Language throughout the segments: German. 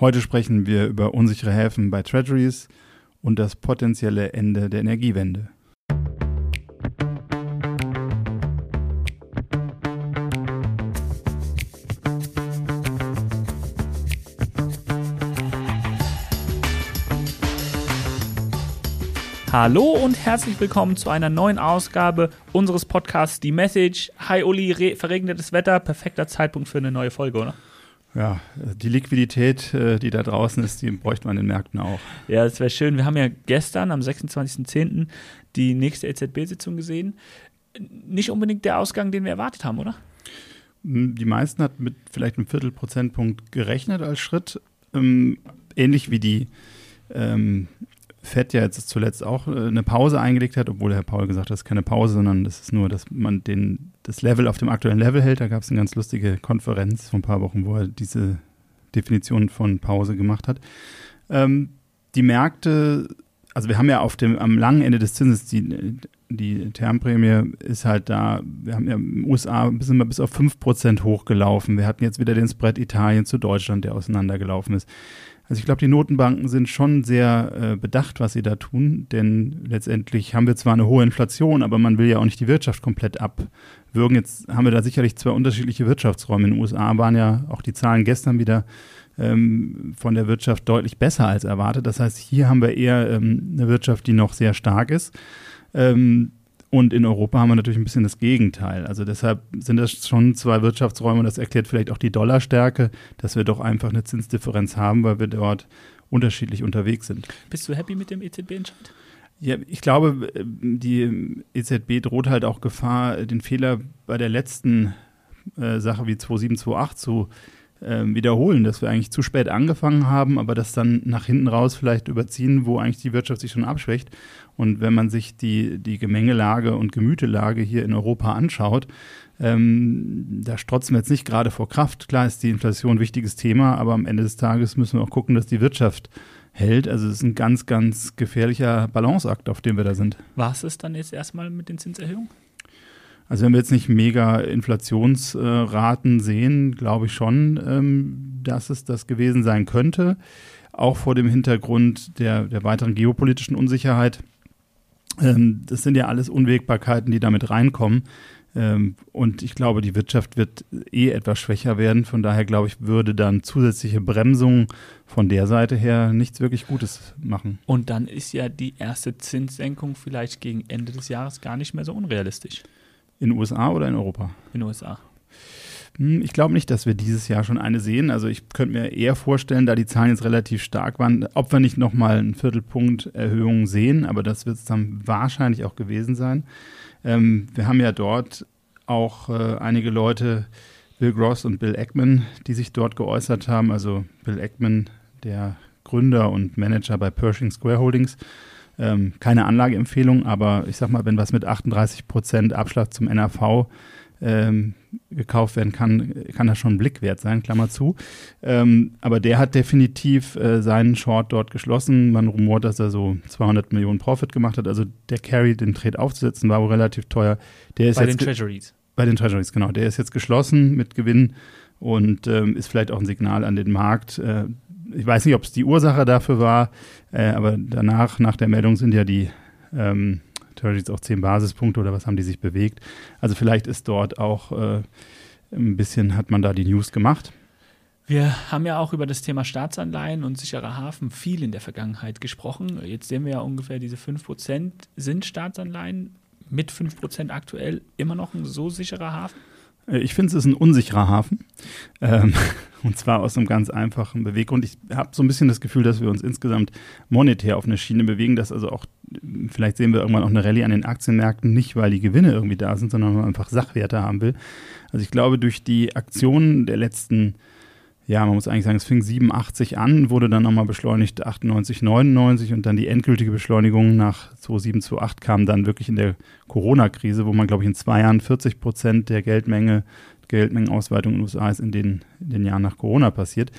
Heute sprechen wir über unsichere Häfen bei Treasuries und das potenzielle Ende der Energiewende. Hallo und herzlich willkommen zu einer neuen Ausgabe unseres Podcasts Die Message. Hi Uli, verregnetes Wetter, perfekter Zeitpunkt für eine neue Folge, oder? Ja, die Liquidität, äh, die da draußen ist, die bräuchte man in den Märkten auch. Ja, das wäre schön. Wir haben ja gestern am 26.10. die nächste EZB-Sitzung gesehen. Nicht unbedingt der Ausgang, den wir erwartet haben, oder? Hm, die meisten hat mit vielleicht einem Viertelprozentpunkt gerechnet als Schritt. Ähm, ähnlich wie die ähm, Fed ja jetzt zuletzt auch äh, eine Pause eingelegt hat, obwohl Herr Paul gesagt hat, das ist keine Pause, sondern das ist nur, dass man den, das Level auf dem aktuellen Level hält. Da gab es eine ganz lustige Konferenz vor ein paar Wochen, wo er diese Definition von Pause gemacht hat. Ähm, die Märkte, also wir haben ja auf dem, am langen Ende des Zinses die, die Termprämie ist halt da, wir haben ja im USA ein bisschen mal bis auf 5% hochgelaufen. Wir hatten jetzt wieder den Spread Italien zu Deutschland, der auseinandergelaufen ist. Also ich glaube, die Notenbanken sind schon sehr äh, bedacht, was sie da tun, denn letztendlich haben wir zwar eine hohe Inflation, aber man will ja auch nicht die Wirtschaft komplett abwürgen. Jetzt haben wir da sicherlich zwei unterschiedliche Wirtschaftsräume. In den USA waren ja auch die Zahlen gestern wieder ähm, von der Wirtschaft deutlich besser als erwartet. Das heißt, hier haben wir eher ähm, eine Wirtschaft, die noch sehr stark ist. Ähm, und in Europa haben wir natürlich ein bisschen das Gegenteil. Also deshalb sind das schon zwei Wirtschaftsräume und das erklärt vielleicht auch die Dollarstärke, dass wir doch einfach eine Zinsdifferenz haben, weil wir dort unterschiedlich unterwegs sind. Bist du happy mit dem EZB-Entscheid? Ja, ich glaube, die EZB droht halt auch Gefahr, den Fehler bei der letzten äh, Sache wie 2728 zu wiederholen, dass wir eigentlich zu spät angefangen haben, aber das dann nach hinten raus vielleicht überziehen, wo eigentlich die Wirtschaft sich schon abschwächt. Und wenn man sich die, die Gemengelage und Gemütelage hier in Europa anschaut, ähm, da strotzen wir jetzt nicht gerade vor Kraft. Klar ist die Inflation ein wichtiges Thema, aber am Ende des Tages müssen wir auch gucken, dass die Wirtschaft hält. Also es ist ein ganz, ganz gefährlicher Balanceakt, auf dem wir da sind. War es dann jetzt erstmal mit den Zinserhöhungen? Also wenn wir jetzt nicht mega Inflationsraten sehen, glaube ich schon, ähm, dass es das gewesen sein könnte. Auch vor dem Hintergrund der, der weiteren geopolitischen Unsicherheit. Ähm, das sind ja alles Unwägbarkeiten, die damit reinkommen. Ähm, und ich glaube, die Wirtschaft wird eh etwas schwächer werden. Von daher glaube ich, würde dann zusätzliche Bremsungen von der Seite her nichts wirklich Gutes machen. Und dann ist ja die erste Zinssenkung vielleicht gegen Ende des Jahres gar nicht mehr so unrealistisch. In den USA oder in Europa? In den USA. Hm, ich glaube nicht, dass wir dieses Jahr schon eine sehen. Also ich könnte mir eher vorstellen, da die Zahlen jetzt relativ stark waren, ob wir nicht nochmal einen Viertelpunkt Erhöhung sehen, aber das wird es dann wahrscheinlich auch gewesen sein. Ähm, wir haben ja dort auch äh, einige Leute, Bill Gross und Bill Eckman, die sich dort geäußert haben. Also Bill Eckman, der Gründer und Manager bei Pershing Square Holdings. Ähm, keine Anlageempfehlung, aber ich sag mal, wenn was mit 38 Prozent Abschlag zum NAV ähm, gekauft werden kann, kann das schon ein Blick wert sein, Klammer zu. Ähm, aber der hat definitiv äh, seinen Short dort geschlossen. Man rumort, dass er so 200 Millionen Profit gemacht hat. Also der Carry, den Trade aufzusetzen, war wohl relativ teuer. Der ist bei jetzt den Treasuries. Bei den Treasuries, genau. Der ist jetzt geschlossen mit Gewinn und ähm, ist vielleicht auch ein Signal an den Markt. Äh, ich weiß nicht, ob es die Ursache dafür war, äh, aber danach, nach der Meldung sind ja die ähm, Treasuries auch zehn Basispunkte oder was haben die sich bewegt. Also vielleicht ist dort auch äh, ein bisschen, hat man da die News gemacht. Wir haben ja auch über das Thema Staatsanleihen und sicherer Hafen viel in der Vergangenheit gesprochen. Jetzt sehen wir ja ungefähr diese 5%. Sind Staatsanleihen mit 5% aktuell immer noch ein so sicherer Hafen? Äh, ich finde, es ist ein unsicherer Hafen. Ähm, und zwar aus einem ganz einfachen Beweggrund. Ich habe so ein bisschen das Gefühl, dass wir uns insgesamt monetär auf eine Schiene bewegen, dass also auch, vielleicht sehen wir irgendwann auch eine Rallye an den Aktienmärkten, nicht weil die Gewinne irgendwie da sind, sondern weil man einfach Sachwerte haben will. Also ich glaube, durch die Aktionen der letzten ja, man muss eigentlich sagen, es fing 87 an, wurde dann nochmal beschleunigt 98, 99 und dann die endgültige Beschleunigung nach 27, 28 kam dann wirklich in der Corona-Krise, wo man, glaube ich, in zwei Jahren 40 Prozent der Geldmenge, Geldmengenausweitung in den USA ist in den, in den Jahren nach Corona passiert.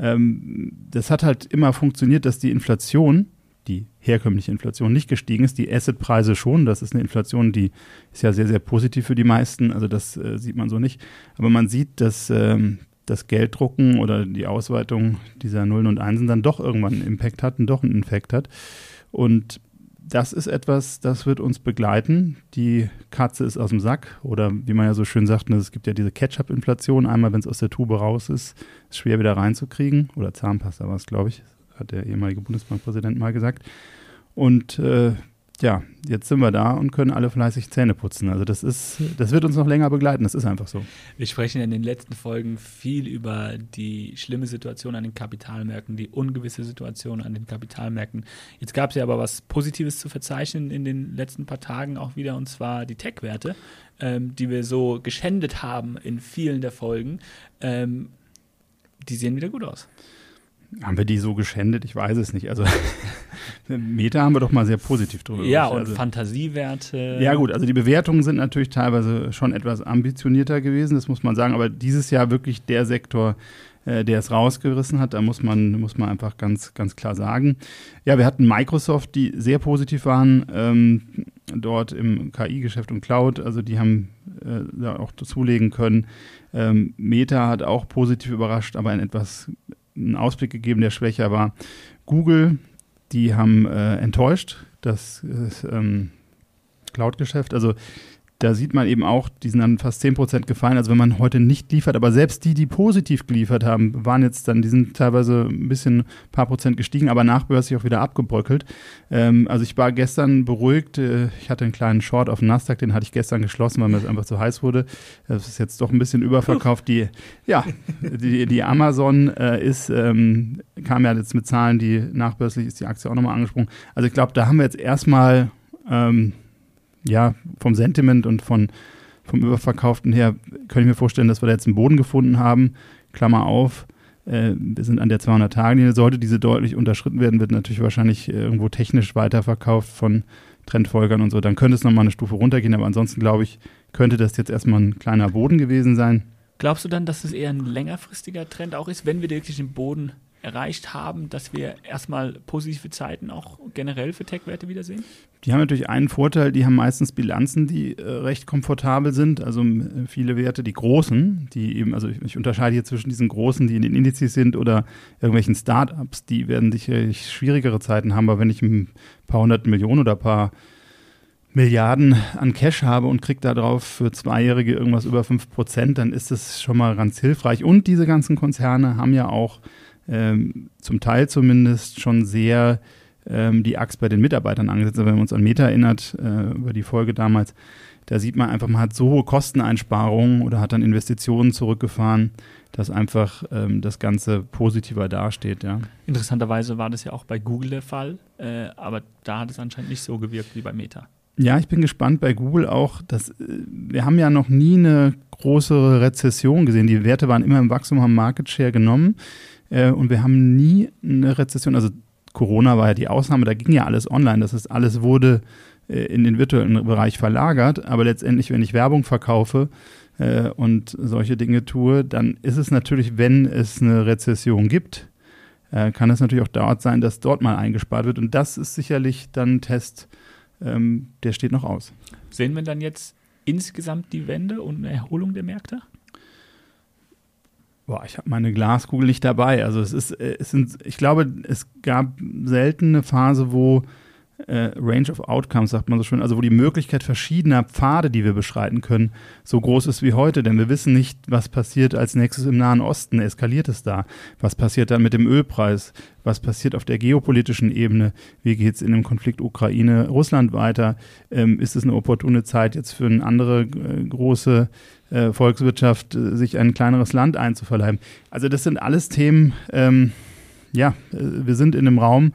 Ähm, das hat halt immer funktioniert, dass die Inflation, die herkömmliche Inflation nicht gestiegen ist, die Assetpreise schon. Das ist eine Inflation, die ist ja sehr, sehr positiv für die meisten. Also das äh, sieht man so nicht. Aber man sieht, dass ähm, das Gelddrucken oder die Ausweitung dieser Nullen und Einsen dann doch irgendwann einen Impact hat und doch einen Infekt hat. Und das ist etwas, das wird uns begleiten. Die Katze ist aus dem Sack oder wie man ja so schön sagt, ne, es gibt ja diese Ketchup-Inflation. Einmal, wenn es aus der Tube raus ist, ist schwer wieder reinzukriegen. Oder Zahnpasta war es, glaube ich, hat der ehemalige Bundesbankpräsident mal gesagt. Und äh, ja, jetzt sind wir da und können alle fleißig Zähne putzen. Also das ist, das wird uns noch länger begleiten, das ist einfach so. Wir sprechen in den letzten Folgen viel über die schlimme Situation an den Kapitalmärkten, die ungewisse Situation an den Kapitalmärkten. Jetzt gab es ja aber was Positives zu verzeichnen in den letzten paar Tagen auch wieder, und zwar die Tech-Werte, ähm, die wir so geschändet haben in vielen der Folgen. Ähm, die sehen wieder gut aus. Haben wir die so geschändet? Ich weiß es nicht. Also Meta haben wir doch mal sehr positiv drüber. Ja, und also, Fantasiewerte. Ja, gut, also die Bewertungen sind natürlich teilweise schon etwas ambitionierter gewesen, das muss man sagen, aber dieses Jahr wirklich der Sektor, äh, der es rausgerissen hat, da muss man, muss man einfach ganz, ganz klar sagen. Ja, wir hatten Microsoft, die sehr positiv waren, ähm, dort im KI-Geschäft und Cloud, also die haben äh, da auch zulegen können. Ähm, Meta hat auch positiv überrascht, aber ein etwas einen Ausblick gegeben, der schwächer war. Google, die haben äh, enttäuscht, das ähm, Cloud-Geschäft. Also da sieht man eben auch, die sind dann fast 10% gefallen. Also wenn man heute nicht liefert, aber selbst die, die positiv geliefert haben, waren jetzt dann, die sind teilweise ein bisschen, ein paar Prozent gestiegen, aber nachbörslich auch wieder abgebröckelt. Ähm, also ich war gestern beruhigt. Äh, ich hatte einen kleinen Short auf Nasdaq, den hatte ich gestern geschlossen, weil mir das einfach zu heiß wurde. Das ist jetzt doch ein bisschen überverkauft. Die, ja, die, die Amazon äh, ist, ähm, kam ja jetzt mit Zahlen, die nachbörslich ist die Aktie auch nochmal angesprungen. Also ich glaube, da haben wir jetzt erstmal ähm, ja, vom Sentiment und von, vom Überverkauften her, könnte ich mir vorstellen, dass wir da jetzt einen Boden gefunden haben. Klammer auf, äh, wir sind an der 200-Tage-Linie. Sollte diese deutlich unterschritten werden, wird natürlich wahrscheinlich äh, irgendwo technisch weiterverkauft von Trendfolgern und so. Dann könnte es nochmal eine Stufe runtergehen, aber ansonsten glaube ich, könnte das jetzt erstmal ein kleiner Boden gewesen sein. Glaubst du dann, dass es eher ein längerfristiger Trend auch ist, wenn wir wirklich den Boden erreicht haben, dass wir erstmal positive Zeiten auch generell für Tech-Werte wiedersehen? Die haben natürlich einen Vorteil, die haben meistens Bilanzen, die äh, recht komfortabel sind. Also viele Werte, die großen, die eben, also ich, ich, unterscheide hier zwischen diesen großen, die in den Indizes sind oder irgendwelchen Startups, die werden sicherlich schwierigere Zeiten haben. Aber wenn ich ein paar hundert Millionen oder ein paar Milliarden an Cash habe und kriege darauf für Zweijährige irgendwas über 5 Prozent, dann ist das schon mal ganz hilfreich. Und diese ganzen Konzerne haben ja auch ähm, zum Teil zumindest schon sehr ähm, die Axt bei den Mitarbeitern angesetzt. Wenn man uns an Meta erinnert, äh, über die Folge damals, da sieht man einfach, man hat so hohe Kosteneinsparungen oder hat dann Investitionen zurückgefahren, dass einfach ähm, das Ganze positiver dasteht. Ja. Interessanterweise war das ja auch bei Google der Fall, äh, aber da hat es anscheinend nicht so gewirkt wie bei Meta. Ja, ich bin gespannt bei Google auch, dass äh, wir haben ja noch nie eine große Rezession gesehen. Die Werte waren immer im Wachstum, haben Market Share genommen. Äh, und wir haben nie eine Rezession, also Corona war ja die Ausnahme, da ging ja alles online, das heißt, alles wurde äh, in den virtuellen Bereich verlagert, aber letztendlich, wenn ich Werbung verkaufe äh, und solche Dinge tue, dann ist es natürlich, wenn es eine Rezession gibt, äh, kann es natürlich auch dort sein, dass dort mal eingespart wird und das ist sicherlich dann ein Test, ähm, der steht noch aus. Sehen wir dann jetzt insgesamt die Wende und eine Erholung der Märkte? Boah, ich habe meine Glaskugel nicht dabei. Also es ist, äh, es sind, ich glaube, es gab selten eine Phase, wo äh, Range of Outcomes, sagt man so schön, also wo die Möglichkeit verschiedener Pfade, die wir beschreiten können, so groß ist wie heute. Denn wir wissen nicht, was passiert als nächstes im Nahen Osten. Eskaliert es da? Was passiert dann mit dem Ölpreis? Was passiert auf der geopolitischen Ebene? Wie geht es in dem Konflikt Ukraine-Russland weiter? Ähm, ist es eine opportune Zeit jetzt für eine andere äh, große äh, Volkswirtschaft, äh, sich ein kleineres Land einzuverleiben? Also das sind alles Themen, ähm, ja, äh, wir sind in einem Raum,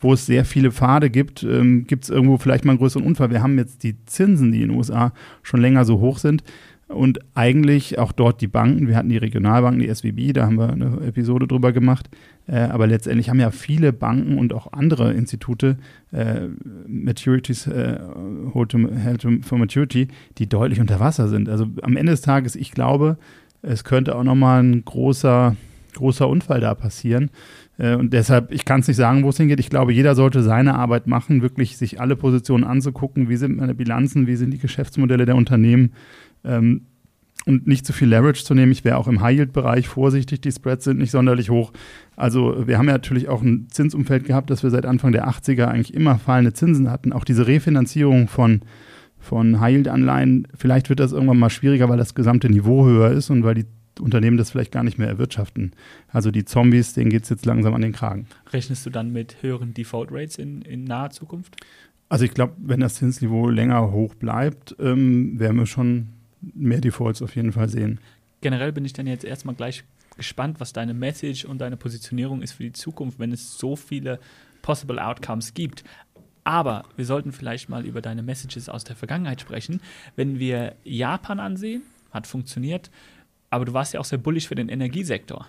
wo es sehr viele Pfade gibt, ähm, gibt es irgendwo vielleicht mal einen größeren Unfall. Wir haben jetzt die Zinsen, die in den USA schon länger so hoch sind. Und eigentlich auch dort die Banken, wir hatten die Regionalbanken, die SWB, da haben wir eine Episode drüber gemacht. Äh, aber letztendlich haben ja viele Banken und auch andere Institute äh, Maturities, äh, hold, to, hold to for Maturity, die deutlich unter Wasser sind. Also am Ende des Tages, ich glaube, es könnte auch nochmal ein großer, großer Unfall da passieren. Äh, und deshalb, ich kann es nicht sagen, wo es hingeht. Ich glaube, jeder sollte seine Arbeit machen, wirklich sich alle Positionen anzugucken. Wie sind meine Bilanzen? Wie sind die Geschäftsmodelle der Unternehmen? Ähm, und nicht zu viel Leverage zu nehmen. Ich wäre auch im High-Yield-Bereich vorsichtig. Die Spreads sind nicht sonderlich hoch. Also wir haben ja natürlich auch ein Zinsumfeld gehabt, dass wir seit Anfang der 80er eigentlich immer fallende Zinsen hatten. Auch diese Refinanzierung von, von High-Yield-Anleihen, vielleicht wird das irgendwann mal schwieriger, weil das gesamte Niveau höher ist und weil die Unternehmen das vielleicht gar nicht mehr erwirtschaften. Also die Zombies, denen geht es jetzt langsam an den Kragen. Rechnest du dann mit höheren Default Rates in, in naher Zukunft? Also ich glaube, wenn das Zinsniveau länger hoch bleibt, ähm, werden wir schon mehr Defaults auf jeden Fall sehen. Generell bin ich dann jetzt erstmal gleich gespannt, was deine Message und deine Positionierung ist für die Zukunft, wenn es so viele possible Outcomes gibt. Aber wir sollten vielleicht mal über deine Messages aus der Vergangenheit sprechen. Wenn wir Japan ansehen, hat funktioniert, aber du warst ja auch sehr bullisch für den Energiesektor.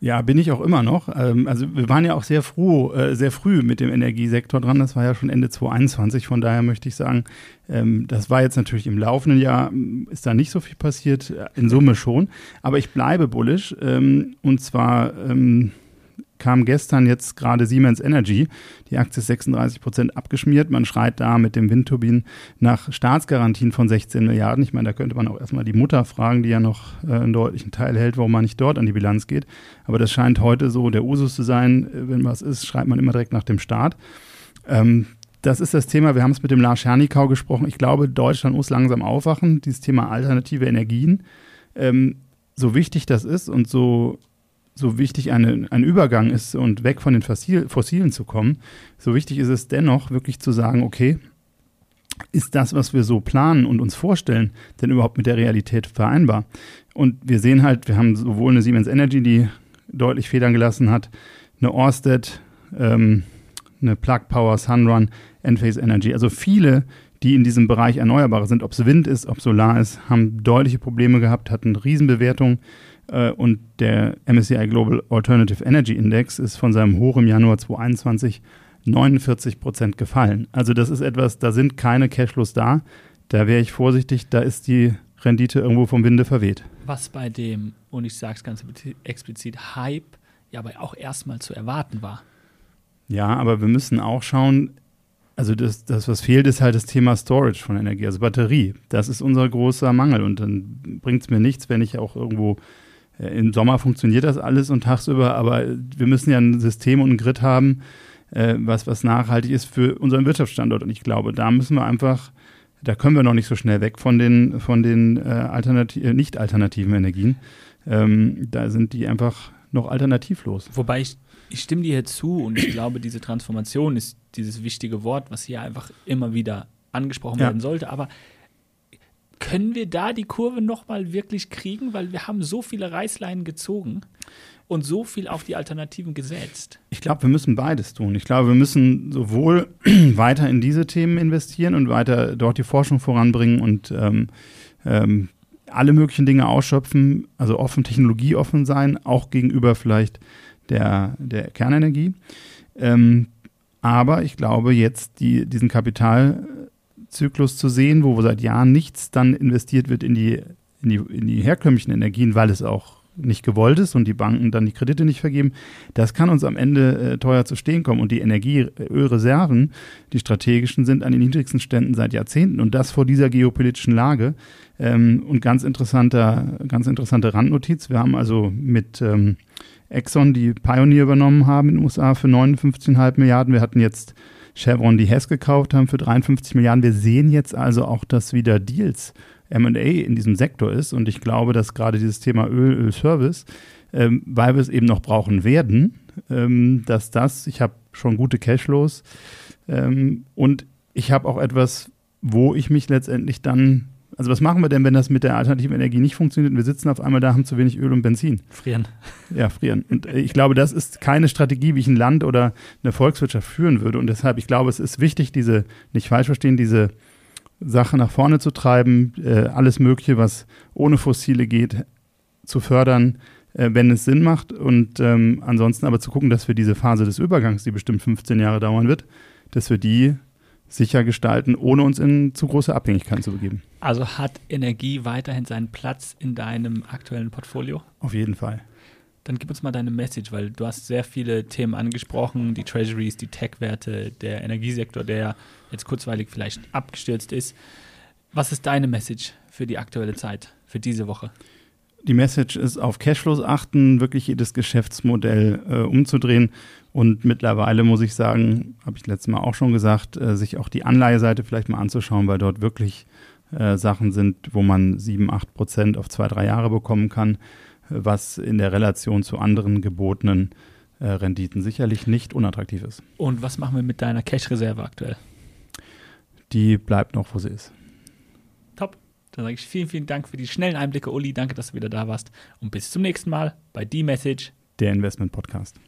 Ja, bin ich auch immer noch. Ähm, also wir waren ja auch sehr früh, äh, sehr früh mit dem Energiesektor dran. Das war ja schon Ende 2021. Von daher möchte ich sagen, ähm, das war jetzt natürlich im laufenden Jahr, ist da nicht so viel passiert, in Summe schon. Aber ich bleibe bullisch. Ähm, und zwar kam gestern jetzt gerade Siemens Energy. Die Aktie ist 36 Prozent abgeschmiert. Man schreit da mit dem Windturbinen nach Staatsgarantien von 16 Milliarden. Ich meine, da könnte man auch erstmal die Mutter fragen, die ja noch äh, einen deutlichen Teil hält, warum man nicht dort an die Bilanz geht. Aber das scheint heute so der Usus zu sein. Äh, wenn was ist, schreibt man immer direkt nach dem Staat. Ähm, das ist das Thema. Wir haben es mit dem Lars Schernikau gesprochen. Ich glaube, Deutschland muss langsam aufwachen. Dieses Thema alternative Energien. Ähm, so wichtig das ist und so so wichtig eine, ein Übergang ist und weg von den Fossil, Fossilen zu kommen, so wichtig ist es dennoch wirklich zu sagen, okay, ist das, was wir so planen und uns vorstellen, denn überhaupt mit der Realität vereinbar? Und wir sehen halt, wir haben sowohl eine Siemens Energy, die deutlich Federn gelassen hat, eine Orsted, ähm, eine Plug Power, Sunrun, Enphase Energy, also viele, die in diesem Bereich Erneuerbare sind, ob es Wind ist, ob Solar ist, haben deutliche Probleme gehabt, hatten Riesenbewertungen und der MSCI Global Alternative Energy Index ist von seinem Hoch im Januar 2021 49 Prozent gefallen. Also das ist etwas, da sind keine Cashflows da. Da wäre ich vorsichtig, da ist die Rendite irgendwo vom Winde verweht. Was bei dem, und ich sage es ganz explizit, Hype ja aber auch erstmal zu erwarten war. Ja, aber wir müssen auch schauen, also das, das, was fehlt, ist halt das Thema Storage von Energie, also Batterie. Das ist unser großer Mangel und dann bringt es mir nichts, wenn ich auch irgendwo äh, Im Sommer funktioniert das alles und tagsüber, aber wir müssen ja ein System und ein Grid haben, äh, was, was nachhaltig ist für unseren Wirtschaftsstandort. Und ich glaube, da müssen wir einfach, da können wir noch nicht so schnell weg von den, von den äh, Alternati äh, nicht alternativen Energien. Ähm, da sind die einfach noch alternativlos. Wobei ich, ich stimme dir jetzt zu und ich glaube, diese Transformation ist dieses wichtige Wort, was hier einfach immer wieder angesprochen ja. werden sollte. Aber können wir da die Kurve nochmal wirklich kriegen? Weil wir haben so viele Reißleinen gezogen und so viel auf die Alternativen gesetzt. Ich glaube, wir müssen beides tun. Ich glaube, wir müssen sowohl weiter in diese Themen investieren und weiter dort die Forschung voranbringen und ähm, ähm, alle möglichen Dinge ausschöpfen, also offen, technologieoffen sein, auch gegenüber vielleicht der, der Kernenergie. Ähm, aber ich glaube, jetzt die, diesen Kapital Zyklus zu sehen, wo seit Jahren nichts dann investiert wird in die, in die, in die herkömmlichen Energien, weil es auch nicht gewollt ist und die Banken dann die Kredite nicht vergeben, das kann uns am Ende äh, teuer zu stehen kommen. Und die Energieölreserven, die strategischen, sind an den niedrigsten Ständen seit Jahrzehnten und das vor dieser geopolitischen Lage. Ähm, und ganz interessanter, ganz interessante Randnotiz. Wir haben also mit ähm, Exxon, die Pioneer übernommen haben in den USA für 59,5 Milliarden. Wir hatten jetzt Chevron die Hess gekauft haben für 53 Milliarden. Wir sehen jetzt also auch, dass wieder Deals MA in diesem Sektor ist. Und ich glaube, dass gerade dieses Thema Öl, Ölservice, ähm, weil wir es eben noch brauchen werden, ähm, dass das, ich habe schon gute Cashflows ähm, und ich habe auch etwas, wo ich mich letztendlich dann also was machen wir denn, wenn das mit der alternativen Energie nicht funktioniert und wir sitzen auf einmal da, haben zu wenig Öl und Benzin? Frieren. Ja, frieren. Und äh, ich glaube, das ist keine Strategie, wie ich ein Land oder eine Volkswirtschaft führen würde. Und deshalb, ich glaube, es ist wichtig, diese, nicht falsch verstehen, diese Sache nach vorne zu treiben, äh, alles Mögliche, was ohne Fossile geht, zu fördern, äh, wenn es Sinn macht. Und ähm, ansonsten aber zu gucken, dass wir diese Phase des Übergangs, die bestimmt 15 Jahre dauern wird, dass wir die sicher gestalten, ohne uns in zu große Abhängigkeiten zu begeben. Also hat Energie weiterhin seinen Platz in deinem aktuellen Portfolio? Auf jeden Fall. Dann gib uns mal deine Message, weil du hast sehr viele Themen angesprochen, die Treasuries, die Tech-Werte, der Energiesektor, der jetzt kurzweilig vielleicht abgestürzt ist. Was ist deine Message für die aktuelle Zeit, für diese Woche? Die Message ist auf Cashflows achten, wirklich jedes Geschäftsmodell äh, umzudrehen. Und mittlerweile muss ich sagen, habe ich letztes Mal auch schon gesagt, äh, sich auch die Anleiheseite vielleicht mal anzuschauen, weil dort wirklich äh, Sachen sind, wo man 7, 8 Prozent auf zwei, drei Jahre bekommen kann, äh, was in der Relation zu anderen gebotenen äh, Renditen sicherlich nicht unattraktiv ist. Und was machen wir mit deiner Cash-Reserve aktuell? Die bleibt noch, wo sie ist. Top. Dann sage ich vielen, vielen Dank für die schnellen Einblicke, Uli. Danke, dass du wieder da warst. Und bis zum nächsten Mal bei D-Message, der Investment Podcast.